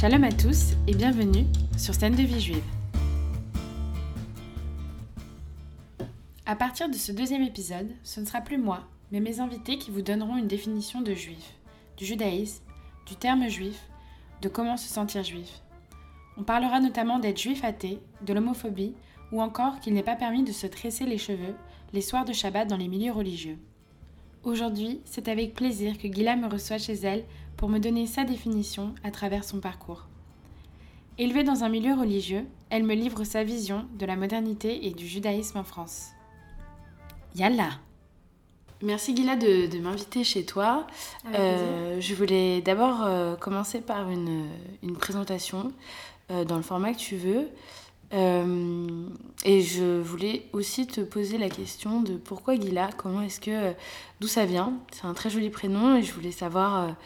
Shalom à tous et bienvenue sur Scène de vie juive. À partir de ce deuxième épisode, ce ne sera plus moi, mais mes invités qui vous donneront une définition de juif, du judaïsme, du terme juif, de comment se sentir juif. On parlera notamment d'être juif athée, de l'homophobie ou encore qu'il n'est pas permis de se tresser les cheveux les soirs de Shabbat dans les milieux religieux. Aujourd'hui, c'est avec plaisir que Gila me reçoit chez elle pour me donner sa définition à travers son parcours. Élevée dans un milieu religieux, elle me livre sa vision de la modernité et du judaïsme en France. Yalla Merci Gila de, m'inviter chez toi. Euh, je voulais d'abord euh, commencer par une, présentation euh, dans le format que tu veux. et je voulais aussi te poser la question de pourquoi Gila, comment est-ce que, d'où ça vient? C'est un très joli prénom et je voulais savoir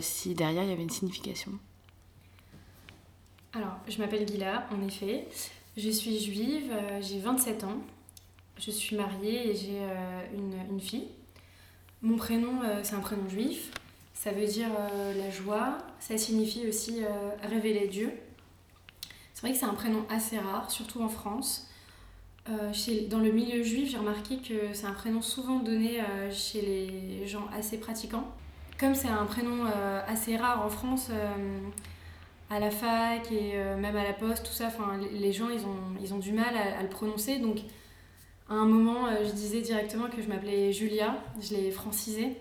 si derrière il y avait une signification. Alors, je m'appelle Gila, en effet. Je suis juive, j'ai 27 ans. Je suis mariée et j'ai euh, une, fille. Mon prénom, euh, c'est un prénom juif. Ça veut dire euh, la joie. Ça signifie aussi révéler Dieu. C'est vrai que c'est un prénom assez rare, surtout en France. Dans le milieu juif, j'ai remarqué que c'est un prénom souvent donné chez les gens assez pratiquants. Comme c'est un prénom assez rare en France, à la fac et même à la poste, tout ça, les gens ils ont, ils ont du mal à, à le prononcer. Donc à un moment, euh, je disais directement que je m'appelais Julia, je l'ai francisé.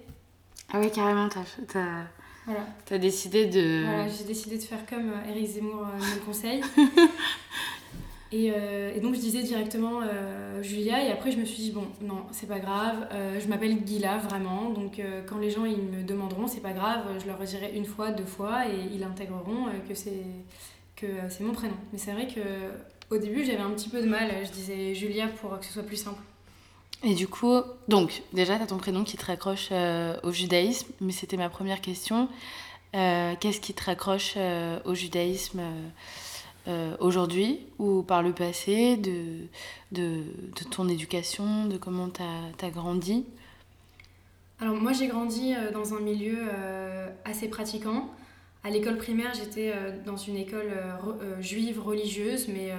Ah oui, carrément, t'as as, voilà. as décidé de... Voilà, j'ai décidé de faire comme euh, Eric Zemmour euh, me conseille. et, et, donc je disais directement Julia, et après je me suis dit, bon, non, c'est pas grave, je m'appelle Gila vraiment, donc quand les gens ils me demanderont, c'est pas grave, je leur dirai une fois, deux fois, et ils intégreront que c'est que c'est mon prénom. Mais c'est vrai que au début, j'avais un petit peu de mal. Je disais Julia pour que ce soit plus simple. Et du coup, donc, déjà, tu as ton prénom qui te raccroche euh, au judaïsme, mais c'était ma première question. Euh, qu'est-ce qui te raccroche euh, au judaïsme aujourd'hui ou par le passé, de, de, de ton éducation, de comment tu as, as, grandi Alors, moi, j'ai grandi dans un milieu assez pratiquant. À l'école primaire, j'étais euh, dans une école euh, euh, juive religieuse, mais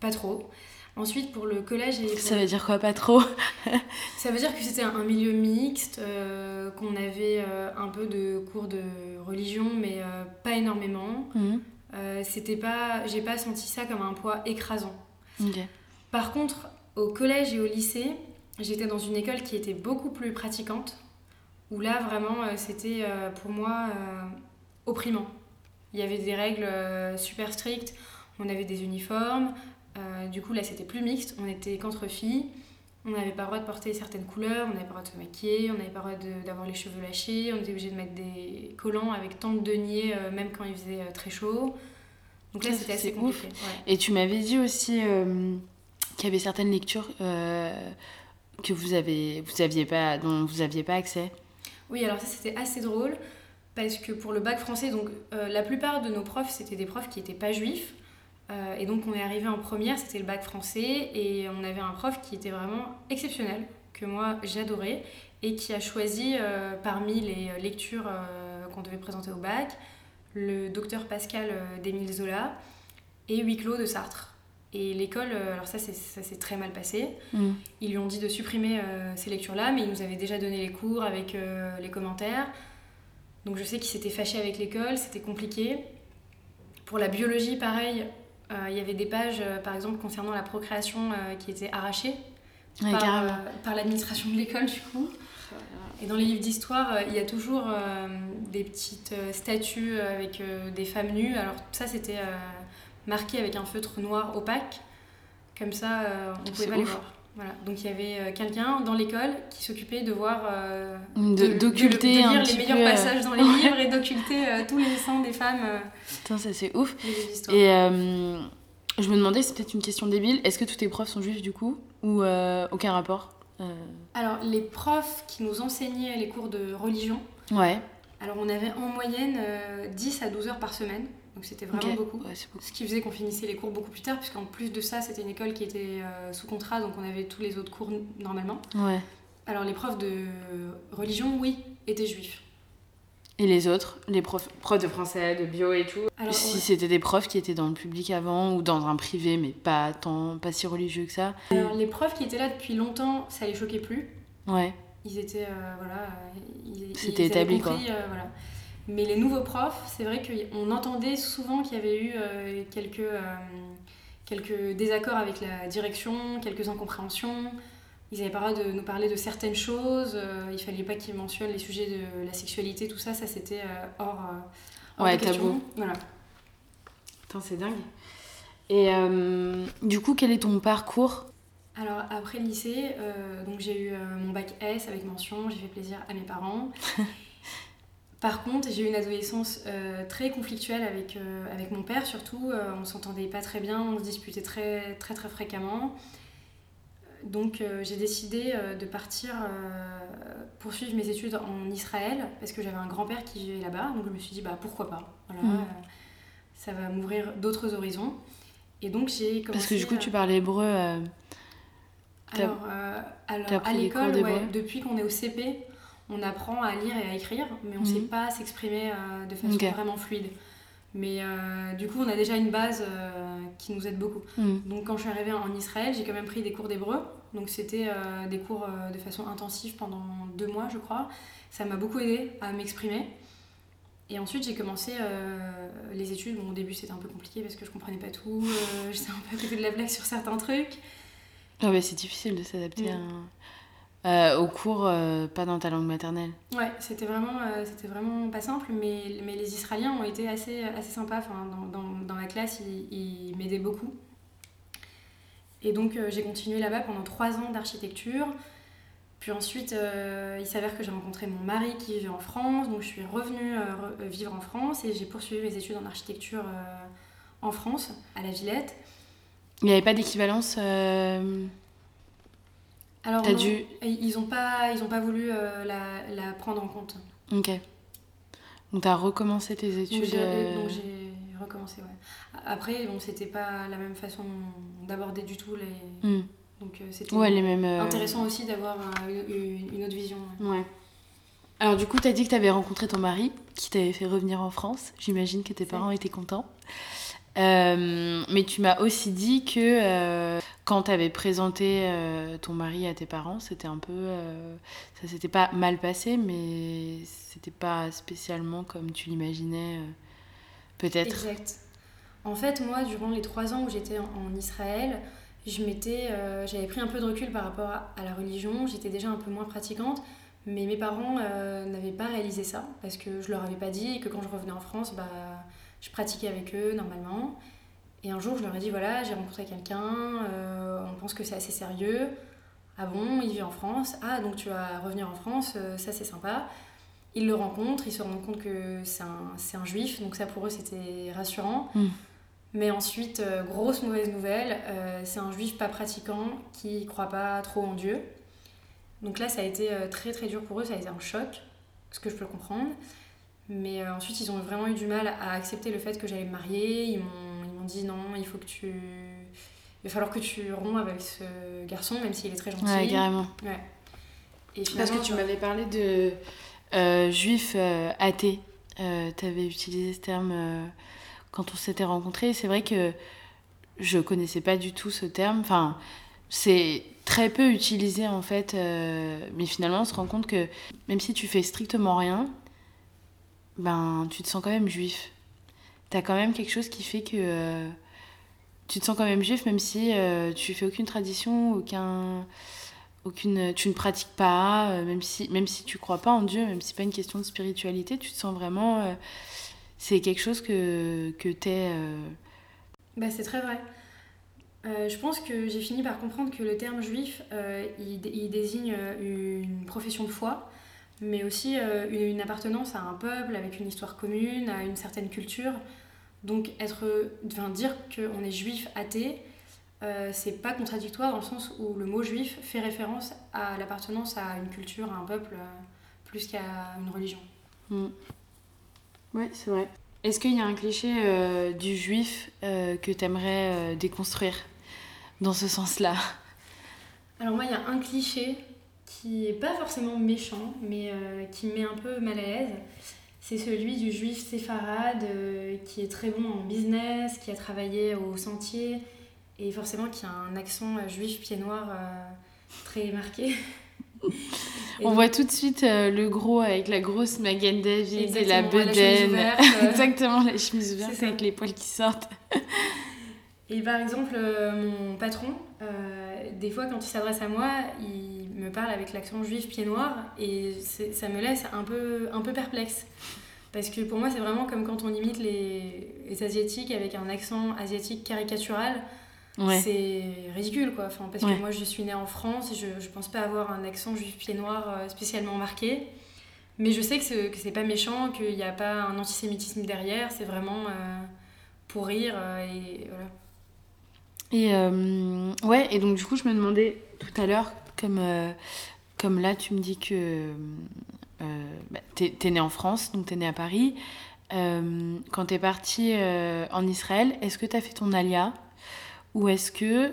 pas trop. Ensuite, pour le collège et... Ça veut dire quoi, pas trop Ça veut dire que c'était un milieu mixte, qu'on avait un peu de cours de religion, mais pas énormément. Mhm. c'était pas... J'ai pas senti ça comme un poids écrasant. Par contre, au collège et au lycée, j'étais dans une école qui était beaucoup plus pratiquante, où là, vraiment, c'était pour moi opprimant. Il y avait des règles euh, super strictes, on avait des uniformes, euh, du coup là c'était plus mixte, on était qu'entre filles, on n'avait pas le droit de porter certaines couleurs, on n'avait pas le droit de se maquiller, on n'avait pas le droit d'avoir les cheveux lâchés, on était obligé de mettre des collants avec tant de deniers euh, même quand il faisait très chaud. Donc là c'était assez compliqué. Et tu m'avais dit aussi qu'il y avait certaines lectures que vous avez vous aviez pas dont vous aviez pas accès. Oui, alors ça c'était assez drôle parce que pour le bac français, donc euh, la plupart de nos profs, c'était des profs qui n'étaient pas juifs. Euh, et donc on est arrivé en première, c'était le bac français, et on avait un prof qui était vraiment exceptionnel, que moi j'adorais, et qui a choisi euh, parmi les lectures qu'on devait présenter au bac, le docteur Pascal d'Émile Zola et Huis clos de Sartre. Et l'école, alors ça, ça s'est très mal passé. Mm. Ils lui ont dit de supprimer ces lectures-là, mais ils nous avaient déjà donné les cours avec les commentaires. Donc je sais qu'il s'était fâché avec l'école, c'était compliqué. Pour la biologie, pareil, euh, il y avait des pages, euh, par exemple, concernant la procréation euh, qui étaient arrachées par, l'administration de l'école, du coup. Et dans les livres d'histoire, il y a toujours des petites statues avec des femmes nues. Alors ça, c'était marqué avec un feutre noir opaque. Comme ça, on pouvait pas les voir. Voilà. Donc il y avait euh, quelqu'un dans l'école qui s'occupait de voir, euh, d'occulter de, lire les meilleurs euh, passages dans les livres et d'occulter tous les sangs des femmes. Putain, ça c'est ouf. Et je me demandais, c'est peut-être une question débile, est-ce que tous tes profs sont juifs du coup ou aucun rapport Alors les profs qui nous enseignaient les cours de religion. Ouais. Alors on avait en moyenne 10 à 12 heures par semaine. Donc c'était vraiment beaucoup. Ce qui faisait qu'on finissait les cours beaucoup plus tard, puisqu'en plus de ça, c'était une école qui était euh, sous contrat, donc on avait tous les autres cours normalement. Ouais. Alors les profs de religion, oui, étaient juifs. Et les autres, les profs, profs de français, de bio et tout Alors, Si ouais. c'était des profs qui étaient dans le public avant ou dans un privé, mais pas tant, pas si religieux que ça. Alors, les profs qui étaient là depuis longtemps, ça les choquait plus. Ouais. Ils étaient, euh, voilà, ils, C'était établi, compris, euh, voilà. Mais les nouveaux profs, c'est vrai qu'on entendait souvent qu'il y avait eu euh, quelques, euh, quelques désaccords avec la direction, quelques incompréhensions. Ils avaient pas le droit de nous parler de certaines choses. euh, il fallait pas qu'ils mentionnent les sujets de la sexualité, tout ça, ça c'était euh, hors, hors Ouais, de tabou. Voilà. Putain, c'est dingue. Et du coup, quel est ton parcours? Alors après le lycée, donc j'ai eu mon bac S avec mention, j'ai fait plaisir à mes parents. Par contre, j'ai eu une adolescence euh, très conflictuelle avec, euh, avec mon père surtout. Euh, on s'entendait pas très bien, on se disputait très très très fréquemment. Donc euh, j'ai décidé de partir poursuivre mes études en Israël parce que j'avais un grand-père qui vivait là-bas. Donc je me suis dit bah pourquoi pas? Voilà, euh, ça va m'ouvrir d'autres horizons. Et donc j'ai commencé. Parce que du coup, tu parlais hébreu. alors, à l'école, ouais, depuis qu'on est au CP, on apprend à lire et à écrire, mais on ne Mhm. sait pas s'exprimer euh, de façon vraiment fluide. Mais euh, du coup, on a déjà une base euh, qui nous aide beaucoup. hmm. Donc, quand je suis arrivée en Israël, j'ai quand même pris des cours d'hébreu. Donc, c'était des cours de façon intensive pendant deux mois, je crois. Ça m'a beaucoup aidé à m'exprimer. Et ensuite, j'ai commencé les études. Bon, au début, c'était un peu compliqué parce que je comprenais pas tout. J'étais un peu à côté de la blague sur certains trucs. Ah ouais, c'est difficile de s'adapter Mm. à un- euh, au cours, euh, pas dans ta langue maternelle. Ouais, c'était vraiment, euh, c'était vraiment pas simple, mais, mais les Israéliens ont été assez, assez sympas. Enfin, dans, dans, dans la classe, ils, ils m'aidaient beaucoup. Et donc, j'ai continué là-bas pendant trois ans d'architecture. Puis ensuite, il s'avère que j'ai rencontré mon mari qui vivait en France. Donc, je suis revenue re- vivre en France et j'ai poursuivi mes études en architecture en France, à la Villette. Il n'y avait pas d'équivalence Alors, T'as non, dû. ils n'ont pas, ils ont pas voulu euh, la, la prendre en compte. Ok. Donc, t'as recommencé tes études. j'ai euh, donc j'ai recommencé, ouais. Après, bon, c'était pas la même façon d'aborder du tout les. hmm. Donc euh, c'était Ouais, les mêmes. euh, intéressant aussi d'avoir euh, une, une autre vision. Ouais. Alors, du coup, t'as dit que t'avais rencontré ton mari qui t'avait fait revenir en France. J'imagine que tes parents étaient contents. Euh, mais tu m'as aussi dit que euh, quand t'avais présenté euh, ton mari à tes parents, c'était un peu. ça s'était pas mal passé, mais c'était pas spécialement comme tu l'imaginais, peut-être. Exact. En fait, moi, durant les trois ans où j'étais en, Israël, je m'étais, j'avais pris un peu de recul par rapport à, la religion. J'étais déjà un peu moins pratiquante, mais mes parents n'avaient pas réalisé ça parce que je leur avais pas dit que quand je revenais en France, bah, je pratiquais avec eux normalement. Et un jour, je leur ai dit voilà, j'ai rencontré quelqu'un, euh, on pense que c'est assez sérieux. Ah bon, il vit en France. Ah, donc tu vas revenir en France, euh, ça c'est sympa. Ils le rencontrent, ils se rendent compte que c'est un, un juif, donc ça pour eux c'était rassurant. Mm. Mais ensuite, euh, grosse mauvaise nouvelle, c'est un juif pas pratiquant qui croit pas trop en Dieu. Donc là, ça a été très très dur pour eux, ça a été un choc, ce que je peux comprendre. Mais euh, ensuite, ils ont vraiment eu du mal à accepter le fait que j'allais me marier. Ils m'ont ils m'ont dit non, il faut que tu. Il va falloir que tu romps avec ce garçon, même s'il est très gentil. Ouais, carrément. Et Parce que tu m'avais parlé de euh, juif euh, athée. Euh, tu avais utilisé ce terme euh, quand on s'était rencontrés. C'est vrai que je connaissais pas du tout ce terme. Enfin, c'est très peu utilisé en fait. euh, mais finalement, on se rend compte que même si tu fais strictement rien, ben tu te sens quand même juif. T'as quand même quelque chose qui fait que euh, tu te sens quand même juif, même si euh, tu fais aucune tradition, aucun aucune tu ne pratiques pas euh, même si même si tu crois pas en Dieu même si c'est pas une question de spiritualité tu te sens vraiment euh, c'est quelque chose que que t'es euh, Bah, c'est très vrai. Je pense que j'ai fini par comprendre que le terme juif, il, dé- il désigne une profession de foi, mais aussi euh, une, une appartenance à un peuple avec une histoire commune, à une certaine culture. Donc être, enfin, dire qu'on est juif athée, euh, c'est pas contradictoire dans le sens où le mot juif fait référence à l'appartenance à une culture, à un peuple, euh, plus qu'à une religion. mm. ouais c'est vrai est-ce qu'il y a un cliché euh, du juif que t'aimerais euh, déconstruire dans ce sens-là? Alors moi, il y a un cliché qui est pas forcément méchant, mais euh, qui me met un peu mal à l'aise. c'est celui du juif séfarade euh, qui est très bon en business, qui a travaillé au sentier et forcément qui a un accent euh, juif pied noir euh, très marqué. On voit tout de suite le gros avec la grosse Magen David et la bedaine. Exactement, la chemise ouverte avec les poils qui sortent. et par exemple, mon patron, des fois quand il s'adresse à moi, il me parle avec l'accent juif pied noir et ça me laisse un peu, un peu perplexe. Parce que pour moi, c'est vraiment comme quand on imite les, les Asiatiques avec un accent asiatique caricatural. C'est ridicule, quoi. Enfin, parce que moi, je suis née en France je, je pense pas avoir un accent juif pied noir euh, spécialement marqué. Mais je sais que c'est, que c'est pas méchant, qu'il n'y a pas un antisémitisme derrière. C'est vraiment euh, pour rire euh, et voilà. Et ouais, et donc du coup, je me demandais tout à l'heure comme, euh, comme là, tu me dis que euh, bah, tu es, en France, donc tu es né à Paris. Euh, quand tu es parti en Israël, est-ce que tu as fait ton alia? Ou est-ce que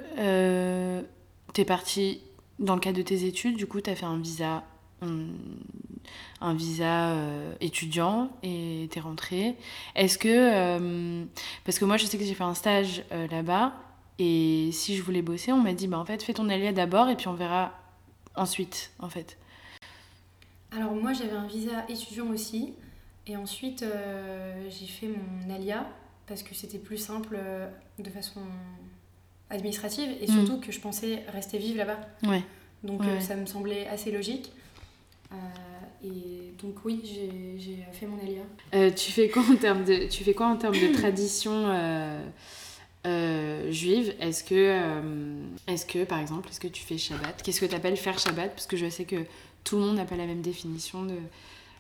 tu es parti dans le cadre de tes études Du coup, tu as fait un visa un visa étudiant et t'es rentré. Est-ce que... parce que moi, je sais que j'ai fait un stage là-bas et si je voulais bosser, on m'a dit, bah, en fait, fais ton alia d'abord et puis on verra ensuite, en fait Alors moi, j'avais un visa étudiant aussi. Et ensuite, euh, j'ai fait mon alia parce que c'était plus simple euh, de façon administrative et surtout mm. que je pensais rester vivre là-bas. Ouais. Donc euh, ça me semblait assez logique. et donc oui, j'ai fait mon alia. tu fais quoi en termes de, tu fais quoi en termes de tradition euh, juive, est-ce que, euh, est-ce que, par exemple, est-ce que tu fais Shabbat? Qu'est-ce que tu appelles faire Shabbat? Parce que je sais que tout le monde n'a pas la même définition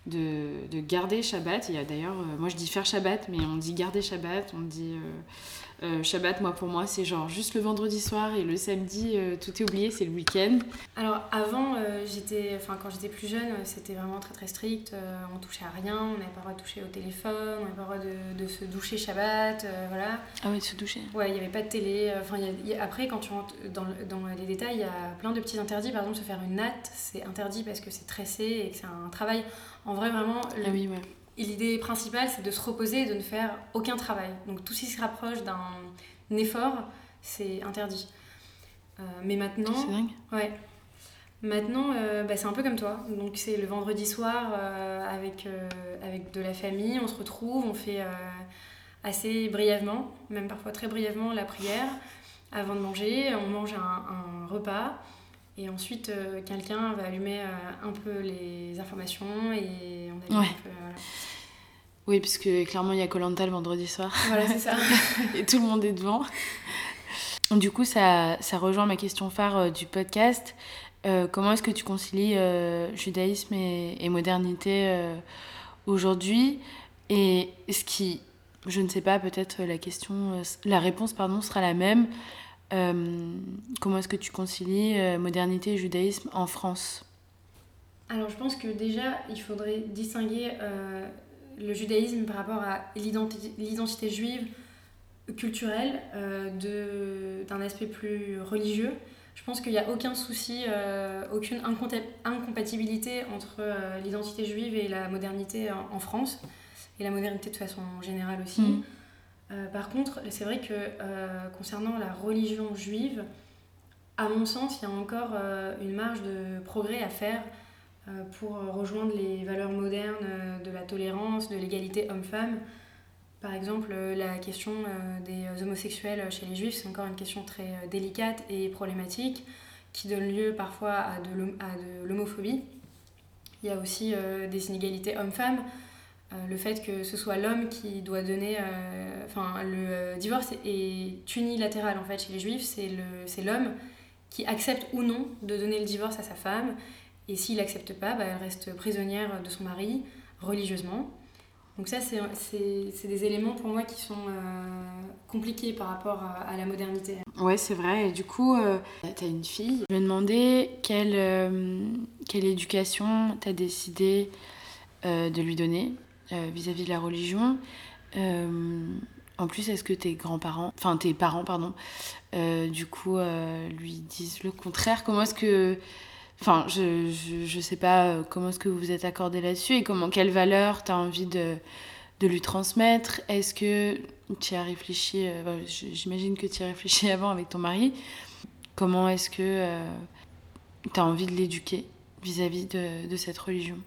de garder Shabbat. Il y a d'ailleurs, euh, moi je dis faire Shabbat, mais on dit garder Shabbat, on dit euh, Shabbat, moi pour moi, c'est genre juste le vendredi soir et le samedi, euh, tout est oublié, c'est le week-end. Alors avant, euh, j'étais, enfin quand j'étais plus jeune, c'était vraiment très très strict. on touchait à rien, on n'avait pas le droit de toucher au téléphone, on n'avait pas le droit de, de, se doucher Shabbat, voilà. Ah oui, se doucher. Ouais, il n'y avait pas de télé. Enfin, après, quand tu rentres dans, dans les détails, il y a plein de petits interdits. Par exemple, se faire une natte, c'est interdit parce que c'est tressé et que c'est un travail. En vrai, vraiment. Ah oui, ouais l'idée principale, c'est de se reposer et de ne faire aucun travail. Donc tout ce qui se rapproche d'un effort, c'est interdit. Euh, mais maintenant... C'est dingue. Ouais. Maintenant, euh, bah, c'est un peu comme toi. Donc c'est le vendredi soir euh, avec, avec de la famille, on se retrouve, on fait assez brièvement, même parfois très brièvement, la prière avant de manger. On mange un, repas. Et ensuite, quelqu'un va allumer un peu les informations et on allume un peu. Oui, puisque clairement, il y a Colanta le vendredi soir. Voilà, c'est ça. et tout le monde est devant. Du coup, ça, ça rejoint ma question phare euh, du podcast. Euh, comment est-ce que tu concilies euh, judaïsme et, modernité aujourd'hui? Et ce qui, je ne sais pas, peut-être la question, la réponse pardon sera la même. Comment est-ce que tu concilies modernité et judaïsme en France? Alors, je pense que déjà, il faudrait distinguer le judaïsme par rapport à l'identité juive culturelle euh, d'un aspect plus religieux. Je pense qu'il n'y a aucun souci, euh, aucune incompatibilité entre euh, l'identité juive et la modernité en, France, et la modernité de façon générale aussi. Mm. par contre, c'est vrai que concernant la religion juive, à mon sens, il y a encore une marge de progrès à faire euh, pour rejoindre les valeurs modernes euh, de la tolérance, de l'égalité homme-femme. Par exemple, euh, la question des homosexuels chez les juifs, c'est encore une question très délicate et problématique qui donne lieu parfois à de l'homophobie. Il y a aussi des inégalités homme-femme. Le fait que ce soit l'homme qui doit donner. Enfin, le divorce est unilatéral en fait chez les juifs. C'est l'homme qui accepte ou non de donner le divorce à sa femme et s'il n'accepte pas, bah, elle reste prisonnière de son mari religieusement. Donc ça, c'est des éléments pour moi qui sont euh, compliqués par rapport à, la modernité. Ouais, c'est vrai. Et du coup, euh, tu as une fille. Je me demandais quelle, euh, quelle éducation tu as décidé de lui donner vis-à-vis -vis de la religion. en plus, est-ce que tes grands-parents, enfin tes parents, pardon, du coup, lui disent le contraire? Comment est-ce que Enfin, je, je, je, sais pas comment est-ce que vous vous êtes accordé là-dessus et comment, quelle valeur tu as envie de, de lui transmettre? Est-ce que tu as réfléchi, j'imagine que tu as réfléchi avant avec ton mari, comment est-ce que tu as envie de l'éduquer vis-à-vis de, de cette religion?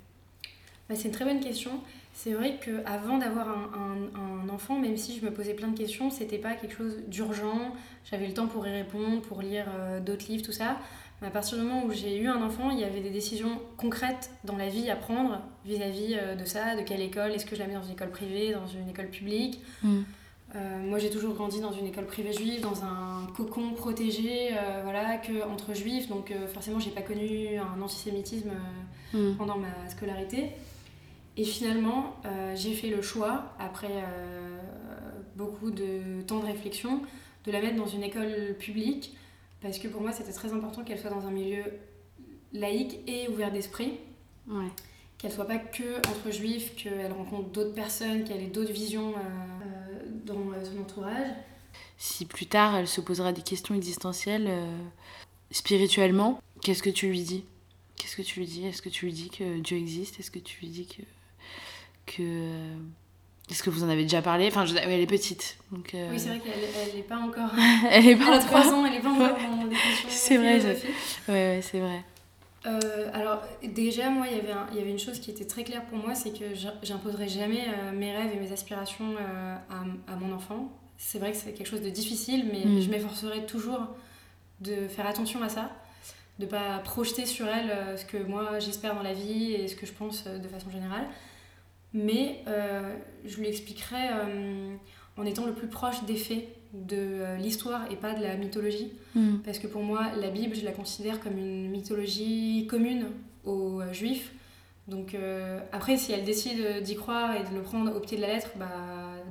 Bah, C'est une très bonne question. C'est vrai qu'avant d'avoir un, un, enfant, même si je me posais plein de questions, c'était pas quelque chose d'urgent. J'avais le temps pour y répondre, pour lire euh, d'autres livres, tout ça. Mais à partir du moment où j'ai eu un enfant, il y avait des décisions concrètes dans la vie à prendre vis-à-vis euh, de ça, de quelle école, est-ce que je la mets dans une école privée, dans une école publique. Mm. Euh, moi, j'ai toujours grandi dans une école privée juive, dans un cocon protégé, voilà, que entre juifs. Donc, forcément, j'ai pas connu un antisémitisme mm. pendant ma scolarité. Et finalement, euh, j'ai fait le choix, après euh, beaucoup de temps de réflexion, de la mettre dans une école publique, parce que pour moi, c'était très important qu'elle soit dans un milieu laïque et ouvert d'esprit. Ouais. Qu'elle soit pas que entre juifs, qu'elle rencontre d'autres personnes, qu'elle ait d'autres visions euh, dans son entourage. Si plus tard, elle se posera des questions existentielles spirituellement, qu'est-ce que tu lui dis? Qu'est-ce que tu lui dis? Est-ce que tu lui dis que Dieu existe? Est-ce que tu lui dis que que. Euh, est-ce que vous en avez déjà parlé? Enfin, je... elle est petite. Donc, euh, Oui, c'est vrai qu'elle n'est pas encore. elle est pas elle a 3 ans, elle n'est pas encore des C'est vrai, ouais, ouais, c'est vrai. Euh, alors, déjà, moi, il y, avait il y avait une chose qui était très claire pour moi c'est que j'imposerai jamais mes rêves et mes aspirations à, à, mon enfant. C'est vrai que c'est quelque chose de difficile, mais mm. je m'efforcerai toujours de faire attention à ça, de pas projeter sur elle ce que moi j'espère dans la vie et ce que je pense de façon générale mais euh, je lui expliquerai euh, en étant le plus proche des faits de euh, l'histoire et pas de la mythologie. Hmm. Parce que pour moi, la Bible, je la considère comme une mythologie commune aux Juifs. Donc après, si elle décide d'y croire et de le prendre au pied de la lettre, bah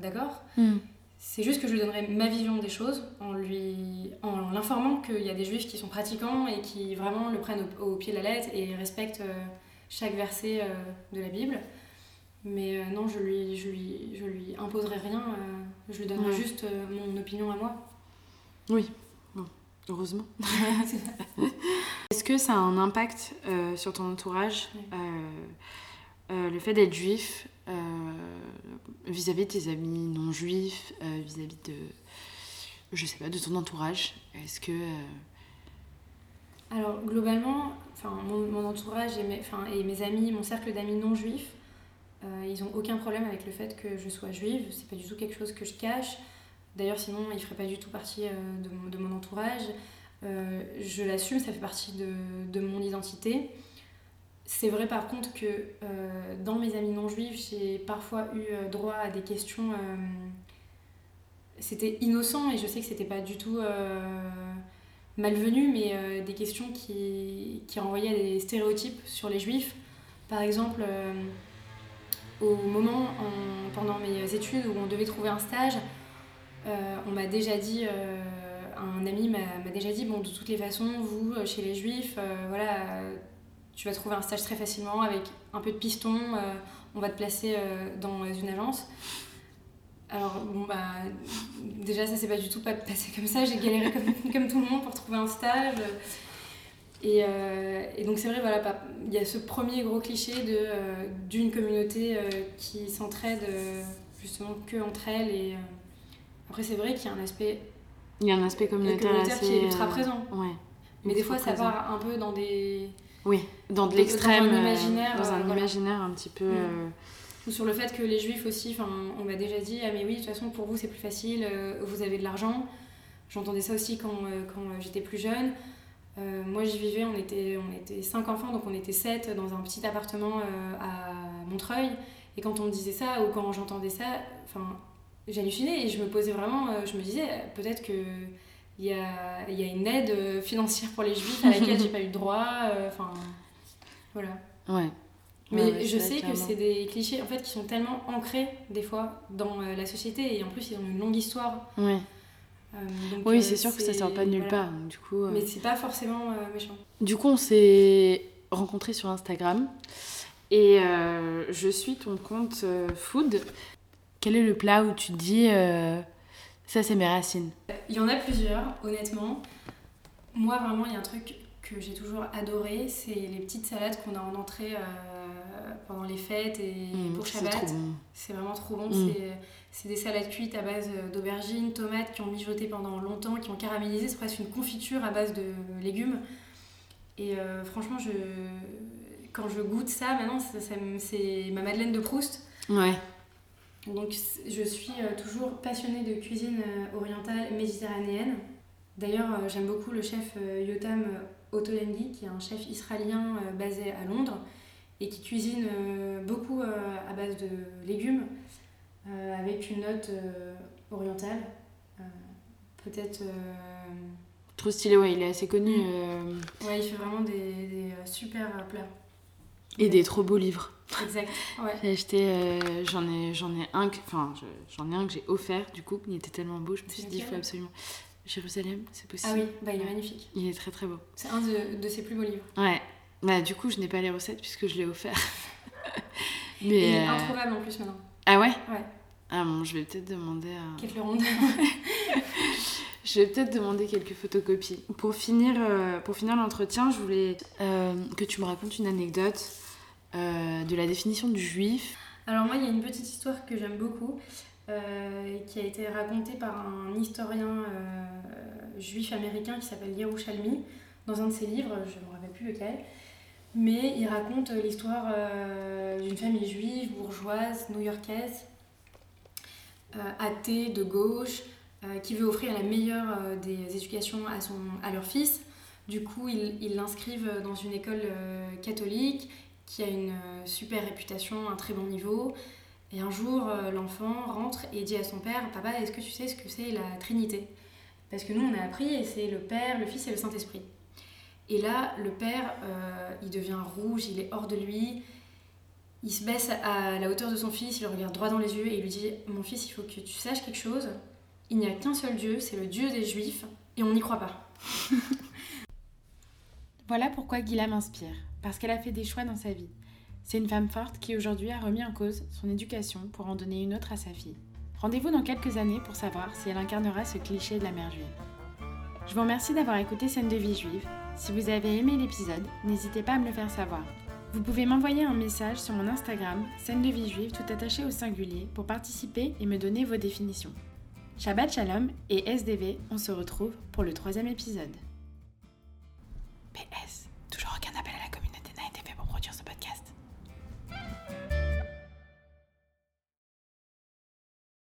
d'accord. Hmm. C'est juste que je lui donnerai ma vision des choses en lui en l'informant qu'il y a des juifs qui sont pratiquants et qui vraiment le prennent au, pied de la lettre et respectent chaque verset de la Bible. Mais euh, non, je lui, je, lui, je lui imposerai rien, euh, je lui donnerai juste euh, mon opinion à moi. Oui, heureusement. Est-ce que ça a un impact sur ton entourage, le fait d'être juif, vis-à-vis de tes amis non juifs, vis-à-vis de, je sais pas, de ton entourage? Est-ce que... Alors, globalement, mon, mon entourage et mes, et mes amis, mon cercle d'amis non juifs, euh, ils n'ont aucun problème avec le fait que je sois juive, c'est pas du tout quelque chose que je cache. D'ailleurs, sinon, ils feraient pas du tout partie euh, de, mon, entourage. Euh, je l'assume, ça fait partie de, de mon identité. C'est vrai par contre que dans mes amis non juifs, j'ai parfois eu droit à des questions. c'était innocent et je sais que c'était pas du tout malvenu, mais des questions qui, qui renvoyaient à des stéréotypes sur les juifs. Par exemple, au moment, pendant mes études, où on devait trouver un stage, euh, on m'a déjà dit, euh, un ami m'a déjà dit, bon, de toutes les façons, vous, euh, chez les juifs, voilà, tu vas trouver un stage très facilement avec un peu de piston, on va te placer dans une agence. Alors, bon, bah, déjà, ça s'est pas du tout pas passé comme ça. J'ai galéré comme, tout le monde pour trouver un stage. Euh, et, donc c'est vrai, voilà, il y a ce premier gros cliché de, euh, d'une communauté euh, qui s'entraide justement que entre elles. Et après c'est vrai qu'il y a un aspect... Il y a un aspect communautaire, qui est ultra présent. Ouais, Mais des fois ça part un peu dans des... Oui, dans de l'extrême. Dans un imaginaire. Dans un imaginaire un petit peu... Mm. Ou sur le fait que les juifs aussi, on m'a déjà dit, ah mais oui, de toute façon pour vous c'est plus facile, vous avez de l'argent. J'entendais ça aussi quand, quand j'étais plus jeune. Euh, moi, j'y vivais, on était, on était cinq enfants, donc on était sept dans un petit appartement euh, à Montreuil. Et quand on me disait ça, ou quand j'entendais ça, enfin, j'hallucinais et je me posais vraiment, euh, je me disais, peut-être que il y a, y a, une aide financière pour les juifs à laquelle j'ai pas eu droit. Enfin, voilà. Ouais. Mais je sais que c'est des clichés en fait qui sont tellement ancrés des fois dans la société et en plus ils ont une longue histoire. Ouais. Euh, oui, euh, c'est sûr que ça sort pas de nulle part. du coup, euh. Mais c'est pas forcément méchant. Du coup, on s'est rencontrés sur Instagram et je suis ton compte food. Quel est le plat où tu te dis ça, c'est mes racines? Il y en a plusieurs, honnêtement. Moi, vraiment, il y a un truc que j'ai toujours adoré, c'est les petites salades qu'on a en entrée pendant les fêtes et Mmh, pour Shabbat. bon. C'est vraiment trop bon. Mm. C'est- des salades cuites à base d'aubergines, tomates qui ont mijoté pendant longtemps, qui ont caramélisé. C'est presque une confiture à base de légumes. Et euh, franchement, je... quand je goûte ça, maintenant, ça- ça me- c'est ma Madeleine de Proust. Ouais. Donc je suis euh, toujours passionnée de cuisine euh, orientale méditerranéenne. D'ailleurs, euh, j'aime beaucoup le chef euh, Yotam euh, Ottolenghi, qui est un chef israélien euh, basé à Londres et qui cuisine euh, beaucoup euh, à base de légumes euh, avec une note orientale. Peut-être. Trop stylé, ouais, il est assez connu. Ouais, il fait vraiment des, des, super plats. et des trop beaux livres. Exact. Ouais. J'ai acheté, euh, j'en ai, j'en ai un, que- enfin, je- j'en ai un que j'ai offert. Du coup, il était tellement beau, je me suis dit, il faut absolument. Jérusalem, c'est possible. Ah oui, bah, il est magnifique. Il est très très beau. C'est un de, de ses plus beaux livres. Ouais. Bah, du coup, je n'ai pas les recettes puisque je l'ai offert. Mais. il est euh, introuvable en plus maintenant. Ah ouais? Ouais. Ah bon, je vais peut-être demander à. Kate le Ronde. Je vais peut-être demander quelques photocopies. Pour finir, euh, pour finir l'entretien, je voulais euh, que tu me racontes une anecdote euh, de la définition du juif. Alors moi, il y a une petite histoire que j'aime beaucoup, qui a été racontée par un historien juif américain qui s'appelle Yerushalmi, dans un de ses livres, je ne me rappelle plus lequel. Mais il raconte l'histoire euh, d'une famille juive, bourgeoise, new-yorkaise, euh, athée, de gauche, euh, qui veut offrir la meilleure euh, des éducations à, son, à leur fils. Du coup, ils l'inscrivent dans une école euh, catholique qui a une euh, super réputation, un très bon niveau. Et un jour, euh, l'enfant rentre et dit à son père Papa, est-ce que tu sais ce que c'est la Trinité? Parce que nous, on a appris, et c'est le Père, le Fils et le Saint-Esprit. Et là, le père, euh, il devient rouge, il est hors de lui. Il se baisse à la hauteur de son fils, il le regarde droit dans les yeux et il lui dit Mon fils, il faut que tu saches quelque chose. Il n'y a qu'un seul Dieu, c'est le Dieu des Juifs, et on n'y croit pas. Voilà pourquoi Gila m'inspire, parce qu'elle a fait des choix dans sa vie. C'est une femme forte qui aujourd'hui a remis en cause son éducation pour en donner une autre à sa fille. Rendez-vous dans quelques années pour savoir si elle incarnera ce cliché de la mère juive. Je vous remercie d'avoir écouté Scène de vie juive. Si vous avez aimé l'épisode, n'hésitez pas à me le faire savoir. Vous pouvez m'envoyer un message sur mon Instagram, scène de vie juive tout attaché au singulier, pour participer et me donner vos définitions. Shabbat Shalom et SDV, on se retrouve pour le troisième épisode. PS.